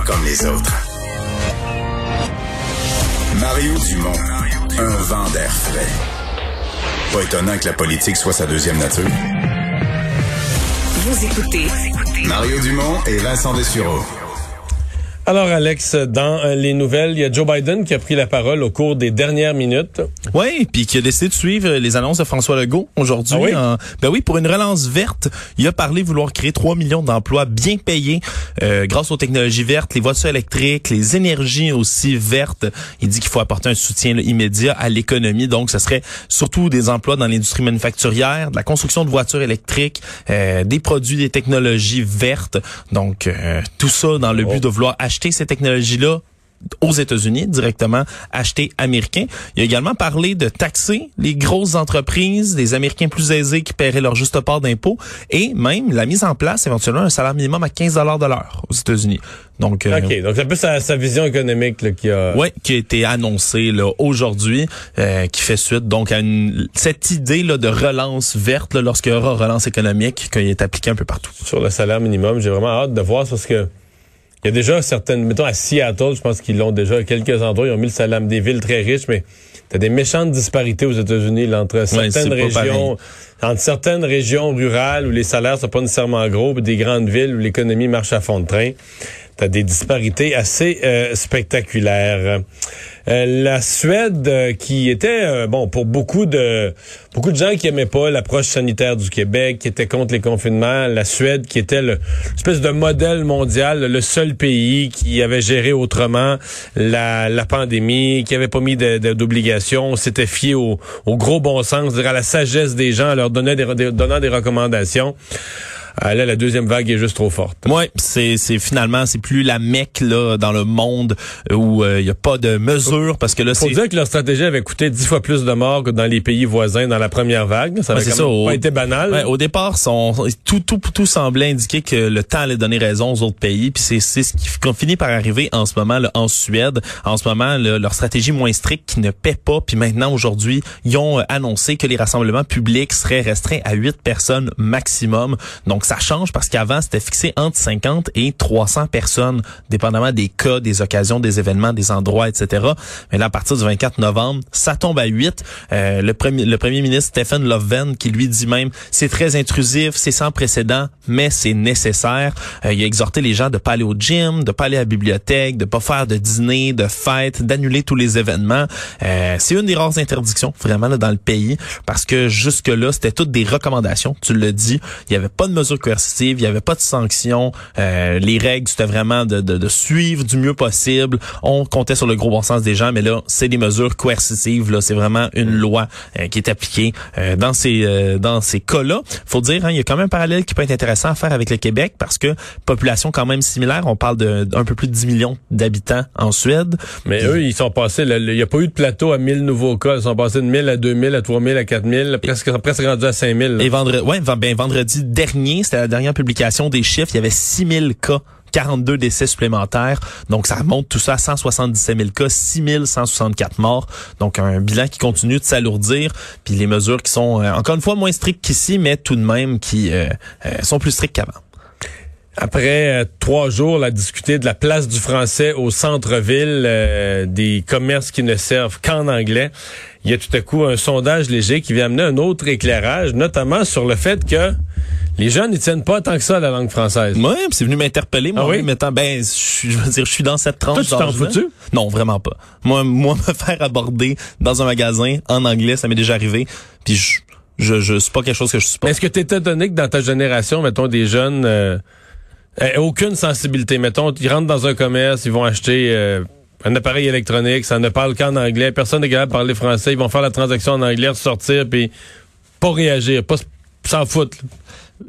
Pas comme les autres. Mario Dumont. Un vent d'air frais. Pas étonnant que la politique soit sa deuxième nature. Vous écoutez Mario Dumont et Vincent Dessureau. Alors Alex, dans euh, les nouvelles, il y a Joe Biden qui a pris la parole au cours des dernières minutes. Oui, puis qui a décidé de suivre les annonces de François Legault aujourd'hui. Ah oui? Ben oui, pour une relance verte, il a parlé vouloir créer 3 millions d'emplois bien payés euh, grâce aux technologies vertes, les voitures électriques, les énergies aussi vertes. Il dit qu'il faut apporter un soutien là, immédiat à l'économie. Donc, ce serait surtout des emplois dans l'industrie manufacturière, de la construction de voitures électriques, euh, des produits, des technologies vertes. Donc, euh, tout ça dans le but de vouloir acheter ces technologies-là aux États-Unis, directement acheter américain. Il a également parlé de taxer les grosses entreprises, les Américains plus aisés qui paieraient leur juste part d'impôts et même la mise en place éventuellement un salaire minimum à 15 de l'heure aux États-Unis. Donc, euh, OK, donc c'est un peu sa, sa vision économique là, qui a... Ouais, qui a été annoncé là aujourd'hui, euh, qui fait suite donc à une, cette idée là de relance verte lorsqu'il y aura relance économique, qui est appliquée un peu partout. sur le salaire minimum. J'ai vraiment hâte de voir parce que il y a déjà certaines, mettons à Seattle, je pense qu'ils l'ont déjà à quelques endroits, ils ont mis le salaire des villes très riches, mais t'as des méchantes disparités aux États-Unis entre certaines régions, entre certaines régions rurales où les salaires sont pas nécessairement gros, puis des grandes villes où l'économie marche à fond de train. T'as des disparités assez euh, spectaculaires. Euh, la Suède, euh, qui était bon pour beaucoup de beaucoup de gens qui aimaient pas l'approche sanitaire du Québec, qui étaient contre les confinements, la Suède qui était le espèce de modèle mondial, le seul pays qui avait géré autrement la, la pandémie, qui avait pas mis d'obligations, s'était fié au, au gros bon sens, à la sagesse des gens, leur donnant des, des- donnant des recommandations. Euh, là, la deuxième vague est juste trop forte. Ouais, c'est c'est finalement c'est plus la mecque là dans le monde où euh, il y a pas de mesures parce que là Faut c'est dire que leur stratégie avait coûté dix fois plus de morts que dans les pays voisins dans la première vague. Ça avait c'est quand même ça, au- pas été banal. Ouais, au départ, son, tout, tout, tout semblait indiquer que le temps allait donner raison aux autres pays. Puis c'est, c'est ce qui finit par arriver en ce moment là, en Suède. En ce moment, là, leur stratégie moins stricte qui ne paie pas. Puis maintenant, aujourd'hui, ils ont euh, annoncé que les rassemblements publics seraient restreints à 8 personnes maximum. Donc ça change parce qu'avant, c'était fixé entre 50 et 300 personnes, dépendamment des cas, des occasions, des événements, des endroits, etc. Mais là, à partir du 24 novembre, ça tombe à 8. Euh, le, premier, le premier ministre Stephen Loven qui lui dit même, c'est très intrusif, c'est sans précédent, mais c'est nécessaire. Euh, il a exhorté les gens de pas aller au gym, de pas aller à la bibliothèque, de pas faire de dîner, de fêtes, d'annuler tous les événements. Euh, c'est une des rares interdictions vraiment là, dans le pays parce que jusque-là, c'était toutes des recommandations. Tu le dis, il y avait pas de mesures coercitives, il y avait pas de sanctions. Euh, les règles, c'était vraiment de, de, de suivre du mieux possible. On comptait sur le gros bon sens des gens, mais là, c'est des mesures coercitives. Là, c'est vraiment une loi euh, qui est appliquée euh, dans ces dans ces cas-là. Faut dire, hein, il y a quand même un parallèle qui peut être intéressant à faire avec le Québec parce que population quand même similaire. On parle d'un peu plus de 10 millions d'habitants en Suède. Mais eux, ils sont passés, il n'y a pas eu de plateau à 1000 nouveaux cas. Ils sont passés de 1000 à 2000, à 3000, à 4000, presque, presque rendu à 5000. là. Et vendredi, ouais, ben, vendredi dernier, c'était la dernière publication des chiffres. Il y avait 6000 cas. 42 décès supplémentaires. Donc, ça remonte tout ça à 177 000 cas, 6 164 morts. Donc, un bilan qui continue de s'alourdir. Puis les mesures qui sont, euh, encore une fois, moins strictes qu'ici, mais tout de même qui euh, euh, sont plus strictes qu'avant. Après trois jours, là, discuter de la place du français au centre-ville, des commerces qui ne servent qu'en anglais, il y a tout à coup un sondage léger qui vient amener un autre éclairage, notamment sur le fait que les jeunes ne tiennent pas tant que ça à la langue française. Ouais, puis c'est venu m'interpeller, moi, Ah oui? mettant, ben, je, je veux dire, je suis dans cette tranche Toi, tu t'en fous-tu? Non, vraiment pas. Moi, moi, me faire aborder dans un magasin en anglais, ça m'est déjà arrivé. Puis je, je, je c'est pas quelque chose que je supporte. est-ce que tu es étonné que dans ta génération, mettons, des jeunes euh, aucune sensibilité? Mettons, ils rentrent dans un commerce, ils vont acheter euh, un appareil électronique, ça ne parle qu'en anglais, personne n'est capable de parler français, ils vont faire la transaction en anglais, sortir, puis pas réagir, pas s'en foutre.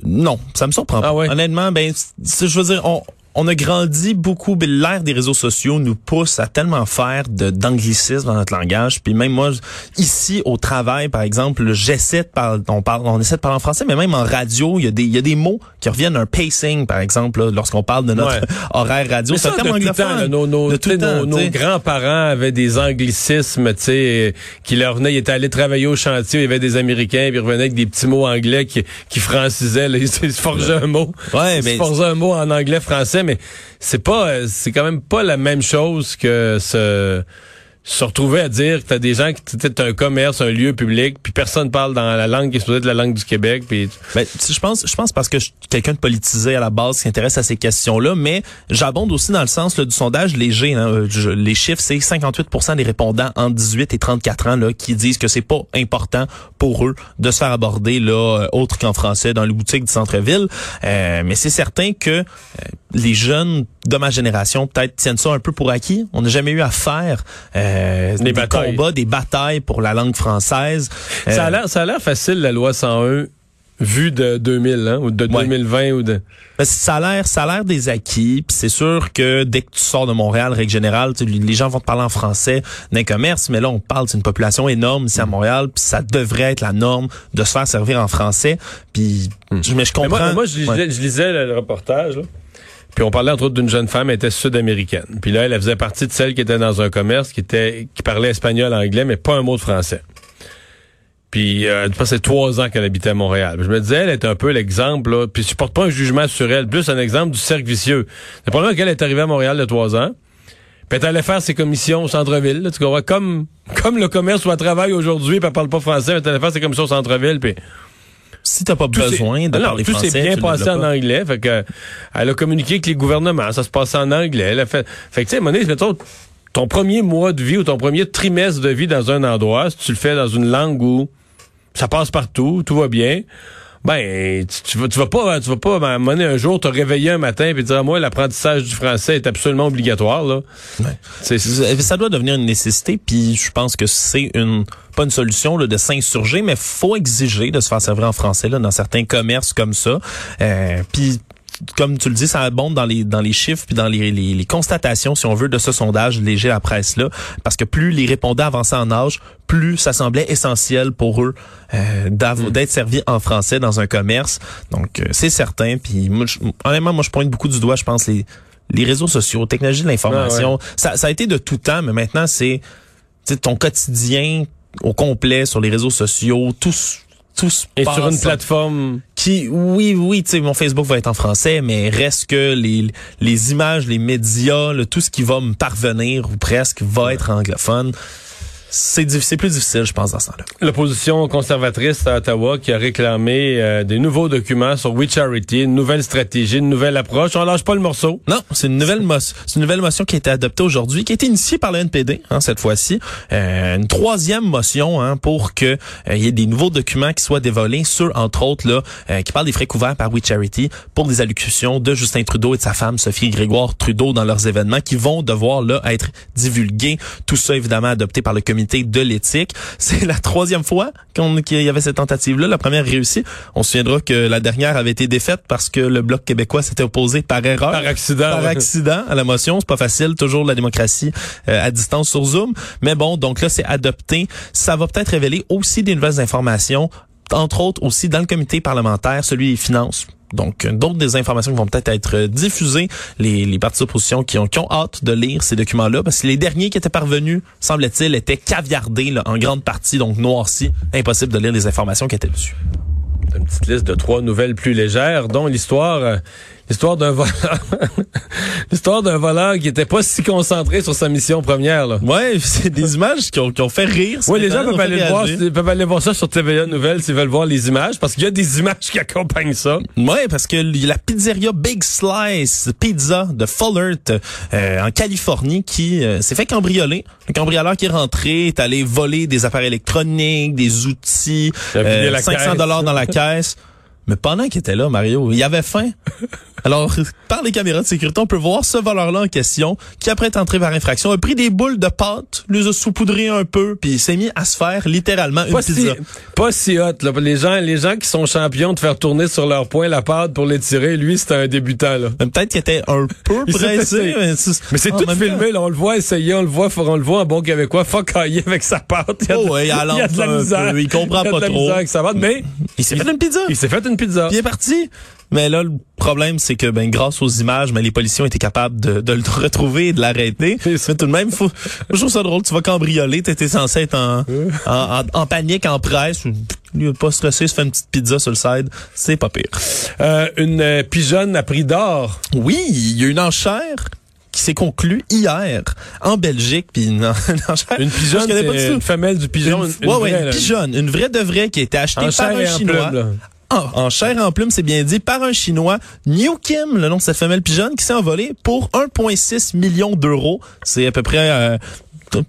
Non, ça me surprend Ah ouais? Honnêtement, ben, je veux dire, on, on a grandi beaucoup, mais l'ère des réseaux sociaux nous pousse à tellement faire de d'anglicisme dans notre langage. Puis même moi, ici au travail, par exemple, j'essaie de parler, on parle, on essaie de parler en français, mais même en radio, il y a des, il y a des mots qui reviennent un pacing, par exemple, lorsqu'on parle de notre Ouais. horaire radio. C'est temps, anglophone. nos, nos, nos- nos grands-parents avaient des anglicismes, tu sais, qui leur venaient, ils étaient allés travailler au chantier, il y avait des Américains, puis ils revenaient avec des petits mots anglais qui, qui francisaient, là, ils se forgeaient un mot. Ouais, ils se forgeaient un mot en anglais-français. français, mais c'est pas, c'est quand même pas la même chose que ce se retrouver à dire que t'as des gens qui t'as un commerce, un lieu public, puis personne parle dans la langue qui est supposée être la langue du Québec. Puis ben, je pense, je pense parce que quelqu'un de politisé à la base qui s'intéresse à ces questions-là, mais j'abonde aussi dans le sens du sondage léger. Hein, euh, les chiffres, c'est 58% des répondants entre 18 et 34 ans là qui disent que c'est pas important pour eux de se faire aborder là euh, autre qu'en français dans les boutiques du centre-ville. Euh, mais c'est certain que les jeunes de ma génération peut-être tiennent ça un peu pour acquis. On n'a jamais eu à faire euh, des, combats, des batailles pour la langue française. Ça a euh, l'air, ça a l'air facile la loi 101 vue de 2000 hein, ou de 2020 ou de ben, ça a l'air ça a l'air des acquis puis c'est sûr que dès que tu sors de Montréal règle générale les gens vont te parler en français d'un commerce mais là on parle d'une population énorme ici à mm. Montréal puis ça devrait être la norme de se faire servir en français puis mm. mais je comprends moi, je, lisais le reportage là. Puis on parlait entre autres d'une jeune femme, elle était sud-américaine. Puis là, elle, faisait partie de celle qui était dans un commerce, qui était qui parlait espagnol, anglais, mais pas un mot de français. Puis euh, fait trois ans qu'elle habitait à Montréal. je me disais, elle est un peu l'exemple, là, puis je porte pas un jugement sur elle, plus un exemple du cercle vicieux. Le problème qu'elle est arrivée à Montréal a trois ans, puis elle allait faire ses commissions au centre-ville, tu comprends? Comme, comme le commerce où elle travaille aujourd'hui, puis elle parle pas français, mais elle allait faire ses commissions au centre-ville, puis si t'as pas besoin de parler tout français, tout s'est bien passé en anglais. Fait que, elle a communiqué avec les gouvernements. Ça se passait en anglais. Elle a fait, fait que, tu sais, Monique, mettons, ton premier mois de vie ou ton premier trimestre de vie dans un endroit, si tu le fais dans une langue où ça passe partout, tout va bien, ben tu, vas, tu vas pas tu vas pas à un, un jour te réveiller un matin et dire moi l'apprentissage du français est absolument obligatoire là. Ouais. ça doit devenir une nécessité puis je pense que c'est une pas une solution là, de s'insurger mais faut exiger de se faire servir en français là dans certains commerces comme ça. Euh, puis comme tu le dis, ça abonde dans les dans les chiffres puis dans les, les, constatations, si on veut, de ce sondage léger à presse là, parce que plus les répondants avançaient en âge, plus ça semblait essentiel pour eux euh, mm. d'être servis en français dans un commerce. Donc euh, c'est certain. Puis moi, honnêtement, moi je pointe beaucoup du doigt, je pense les les réseaux sociaux, technologie de l'information, ah ça, ça a été de tout temps, mais maintenant c'est ton quotidien au complet sur les réseaux sociaux, tous tous et sur une plateforme qui oui oui tu sais mon Facebook va être en français mais reste que les les images les médias tout ce qui va me parvenir ou presque va être anglophone c'est plus difficile, je pense, dans ce temps-là. L'opposition conservatrice à Ottawa qui a réclamé euh, des nouveaux documents sur We Charity, une nouvelle stratégie, une nouvelle approche. On lâche pas le morceau. Non, c'est une nouvelle motion, c'est une nouvelle motion qui a été adoptée aujourd'hui, qui a été initiée par le NPD hein, cette fois-ci. Euh, une troisième motion hein, pour que euh, il y ait des nouveaux documents qui soient dévolés sur, entre autres, là, qui parlent des frais couverts par We Charity pour des allocutions de Justin Trudeau et de sa femme Sophie Grégoire Trudeau dans leurs événements qui vont devoir là être divulgués. Tout ça évidemment adopté par le comité de l'éthique. C'est la troisième fois qu'il y avait cette tentative-là. La première réussie. On se souviendra que la dernière avait été défaite parce que le Bloc québécois s'était opposé par erreur. Par accident. Par accident à la motion. C'est pas facile. Toujours la démocratie euh, à distance sur Zoom. Mais bon, donc là, c'est adopté. Ça va peut-être révéler aussi des nouvelles informations entre autres aussi dans le comité parlementaire, celui des finances donc, d'autres des informations qui vont peut-être être diffusées, les, les partis d'opposition qui ont, qui hâte de lire ces documents-là, parce que les derniers qui étaient parvenus, semble-t-il, étaient caviardés là, en grande partie, donc noircis. Impossible de lire les informations qui étaient dessus. Une petite liste de trois nouvelles plus légères, dont l'histoire L'histoire d'un voleur. L'histoire d'un voleur qui était pas si concentré sur sa mission première, là. Ouais, c'est des images qui ont, qui ont fait rire. Oui, les gens peuvent aller, voir, peuvent aller voir ça sur TVA Nouvelles s'ils veulent voir les images, parce qu'il y a des images qui accompagnent ça. Ouais, parce que la pizzeria Big Slice Pizza de Fullert, euh, en Californie, qui euh, s'est fait cambrioler. Un cambrioleur qui est rentré, est allé voler des appareils électroniques, des outils, euh, 500 dollars dans la caisse. Mais pendant qu'il était là, Mario, il avait faim. Alors, par les caméras de sécurité, on peut voir ce voleur-là en question qui, après être entré par infraction, a pris des boules de pâte, les a saupoudrées un peu, puis il s'est mis à se faire littéralement une pas pizza. Si, pas si hot. Là. Les, gens, les gens qui sont champions de faire tourner sur leur poing la pâte pour les tirer, lui, c'était un débutant. là. Peut-être qu'il était un peu pressé. mais c'est tout filmé. Là, on le voit essayer, on le voit, on le voit en bon québécois, fuckailler avec sa pâte. Il y a de, oh ouais, il, il, a de la misère. il comprend il pas trop. avec sa pâte, mais il s'est fait une pizza. Il s'est fait une pizza. Puis il est parti. Mais là, le problème, c'est que ben grâce aux images, mais les policiers ont été capables de, de le retrouver et de l'arrêter. Mais tout de même, faut, je trouve ça drôle. Tu vas cambrioler, t'étais censé être en, en, en, en panique, en presse. Lui, il pas stressé, se fait une petite pizza sur le side. C'est pas pire. Euh, une euh, pigeonne à prix d'or. Oui, il y a une enchère qui s'est conclue hier en Belgique puis une, enchère. Une pigeonne, pas une femelle du pigeon. Une, une ouais, ouais, une pigeonne, une vraie de vraie qui a été achetée par un Chinois. plume, Ah, en chair en plume, c'est bien dit, par un Chinois, New Kim, le nom de cette femelle pigeonne, qui s'est envolée pour 1,6 million d'euros. C'est à peu près euh,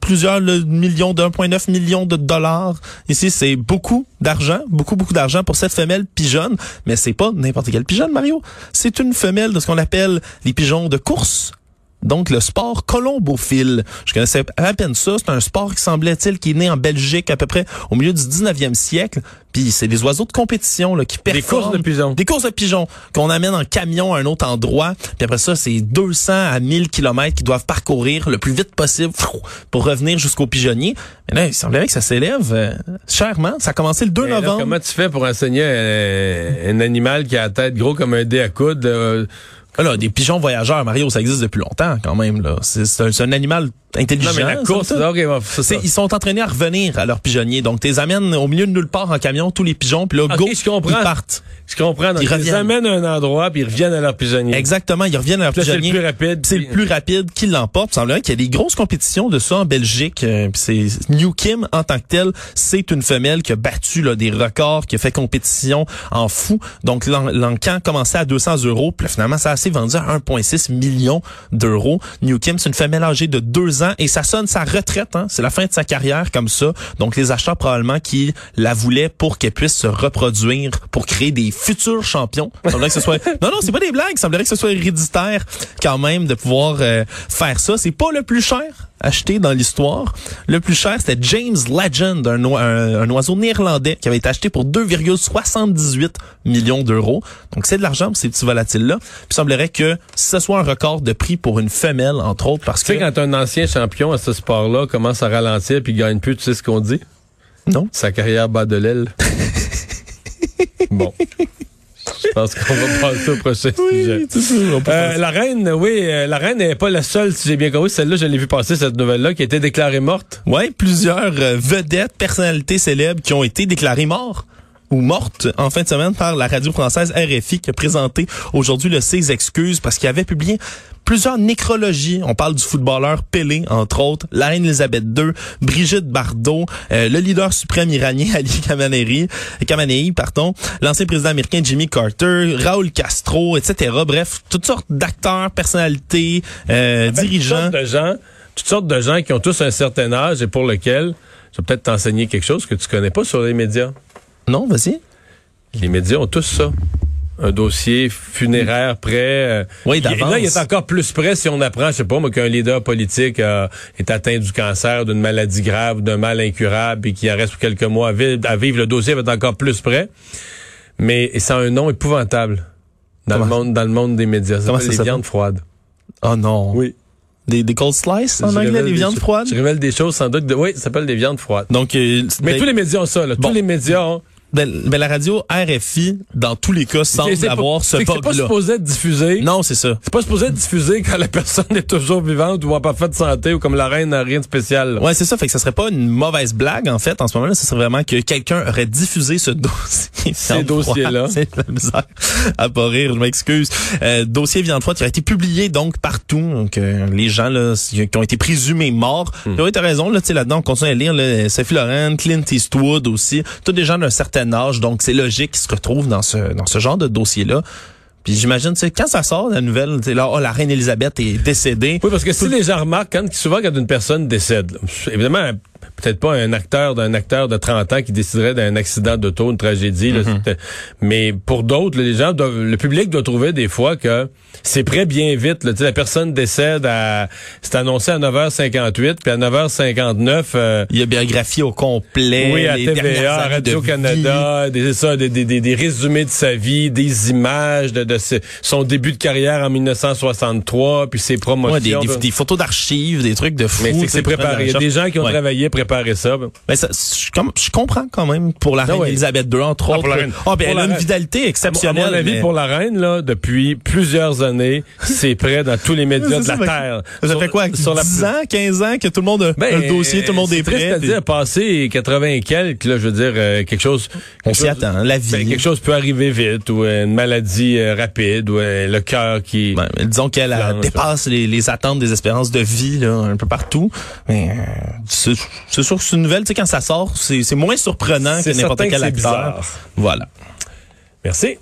plusieurs le, millions, de 1,9 millions de dollars. Ici, c'est beaucoup d'argent, beaucoup, beaucoup d'argent pour cette femelle pigeonne. Mais c'est pas n'importe quelle pigeonne, Mario. C'est une femelle de ce qu'on appelle les pigeons de course. Donc, le sport colombophile. Je connaissais à peine ça. C'est un sport qui semblait-il qui est né en Belgique à peu près au milieu du 19e siècle. Puis c'est des oiseaux de compétition là, qui Des performent. courses de pigeons. Des courses de pigeons qu'on amène en camion à un autre endroit. Puis après ça, c'est 200 à 1000 kilomètres qu'ils doivent parcourir le plus vite possible pour revenir jusqu'au pigeonnier. Mais là, il semblerait que ça s'élève euh, chèrement. Ça a commencé le 2 Mais là, novembre. comment tu fais pour enseigner un, un animal qui a la tête gros comme un dé à coude? euh, là, des pigeons voyageurs, Mario, ça existe depuis longtemps quand même. là. C'est c'est un, un animal intelligent. non, mais la course, ils sont entraînés à revenir à leur pigeonnier. Donc, tu les amènes au milieu de nulle part en camion, tous les pigeons, puis là, Ok, go, je comprends. ils partent. Je comprends. Donc, Ils ils, les amènent à un endroit, puis ils reviennent à leur pigeonnier. Exactement, ils reviennent à leur Puis là, c'est le pigeonnier. plus rapide. C'est le plus rapide qui l'emporte. Il semblerait qu'il y a des grosses compétitions de ça en Belgique. Euh, puis c'est New Kim en tant que telle, c'est une femelle qui a battu là, des records, qui a fait compétition en fou. Donc l'en- l'encan commençait à 200 euros, puis là, finalement ça a assez vendu à 1,6 million d'euros. New Kim, c'est une femelle âgée de deux ans et ça sonne sa retraite. Hein? C'est la fin de sa carrière comme ça. Donc les acheteurs probablement qui la voulaient pour qu'elle puisse se reproduire, pour créer des futurs champions. Que ce soit non non c'est pas des blagues. Il semblerait que ce soit héréditaire quand même de pouvoir euh, faire ça. C'est pas le plus cher acheté dans l'histoire. Le plus cher, c'était James Legend, un, oi- un- un oiseau néerlandais qui avait été acheté pour 2,78 millions d'euros. Donc c'est de l'argent pour ces petits volatiles-là. Puis il semblerait que ce soit un record de prix pour une femelle, entre autres, parce Tu que... sais, quand un ancien champion à ce sport-là commence à ralentir puis gagne plus, tu sais ce qu'on dit? Non. Sa carrière bat de l'aile. bon. Je pense qu'on va passer au prochain sujet. c'est ça, on peut Euh, la reine, oui, euh, la reine n'est pas la seule, si j'ai bien compris. Celle-là, je l'ai vu passer, cette nouvelle-là, qui a été déclarée morte. Ouais, plusieurs euh, vedettes, personnalités célèbres qui ont été déclarées mortes ou mortes en fin de semaine par la radio française RFI qui a présenté aujourd'hui le ses excuses parce qu'il avait publié plusieurs nécrologies. On parle du footballeur Pelé, entre autres, la reine Elisabeth II, Brigitte Bardot, euh, le leader suprême iranien Ali Khamenei, Khamenei, pardon, l'ancien président américain Jimmy Carter, Raoul Castro, etc. Bref, toutes sortes d'acteurs, personnalités, euh, Toutes dirigeants. sortes de gens, toutes sortes de gens qui ont tous un certain âge et pour lesquels, je vais peut-être t'enseigner quelque chose que tu connais pas sur les médias. Non, vas-y. Les médias ont tous ça. Un dossier funéraire prêt. euh, Oui, d'avance. Là, il est encore plus prêt si on apprend, je sais pas, moi, qu'un leader politique euh, est atteint du cancer, d'une maladie grave, d'un mal incurable et qu'il reste pour quelques mois à vivre, à vivre. Le dossier va être encore plus prêt. Mais ça a un nom épouvantable dans, le monde, dans le monde des médias. Ça Comment ça les viandes froides. Oh non. Oui. Des, des cold slice en anglais, des viandes froides? Je révèle des choses sans doute. De, oui, ça s'appelle des viandes froides. Donc, euh, Mais tous les médias ont ça. Là. Bon. Tous les médias ont. Ben, ben, la radio RFI, dans tous les cas, semble C'est pas- avoir ce que C'est pas bug-là. supposé être diffusé. Non, c'est ça. C'est pas supposé être diffusé quand la personne est toujours vivante ou en parfaite santé ou comme la reine n'a rien de spécial. là. Ouais, c'est ça. Fait que ça serait pas une mauvaise blague, en fait, en ce moment-là. Ce serait vraiment que quelqu'un aurait diffusé ce dossier. Ces dossiers-là. C'est la misère à pas rire, je m'excuse. Euh, dossier viande froide qui a été publié donc partout. Donc, euh, les gens là, qui ont été présumés morts. Hmm. Oui, t'as raison. Là, tu sais, là-dedans, on continue à lire là, Sophie Loren, Clint Eastwood aussi. Tous des gens d'un certain âge. Donc, c'est logique qu'ils se retrouvent dans ce, dans ce genre de dossier-là. Puis j'imagine, sais, quand ça sort, la nouvelle, sais, là, oh, la reine Elisabeth est décédée. Oui, parce que si les gens remarquent, quand, souvent quand une personne décède, là, évidemment, peut-être pas un acteur d'un acteur de 30 ans qui déciderait d'un accident d'auto, une tragédie, là, c'est- mais pour d'autres, les gens doivent, le public doit trouver des fois que c'est prêt bien vite. Là, la personne décède à, c'est annoncé à 9h58, puis à 9h59, euh, Il y a biographie au complet. oui, à les TVA, à de Radio-Canada, des, ça, des, des, des, résumés de sa vie, des images de, de ce- son début de carrière en 1963, puis ses promotions. Ouais, des, photos d'archives, des trucs de fou. Mais c'est préparé. Il y a des gens qui ont Ouais. travaillé, préparé préparer ça. Mais ça, je, comme, je comprends quand même pour la Ah reine ouais. Elisabeth II, entre Ah, autres. pour la reine. Ah, ben, elle a une vitalité exceptionnelle. À mon avis, mais- pour la reine, là, depuis plusieurs années, c'est prêt dans tous les médias de la Terre. Ça Sur- fait quoi? sur la 10 ans, 15 ans que tout le monde a Ben, le dossier, tout le monde est triste prêt. à dire, passer 80 et quelques, là, je veux dire, euh, quelque chose... On s'y attend, la vie. ben, quelque chose peut arriver vite, ou euh, une maladie euh, rapide, ou euh, le cœur qui... Ben, disons qu'elle dépasse les, les attentes des espérances de vie là, un peu partout. Mais euh, c'est sûr que c'est une nouvelle, tu sais, quand ça sort, c'est moins surprenant que n'importe que quel acteur. bizarre. Voilà. Merci.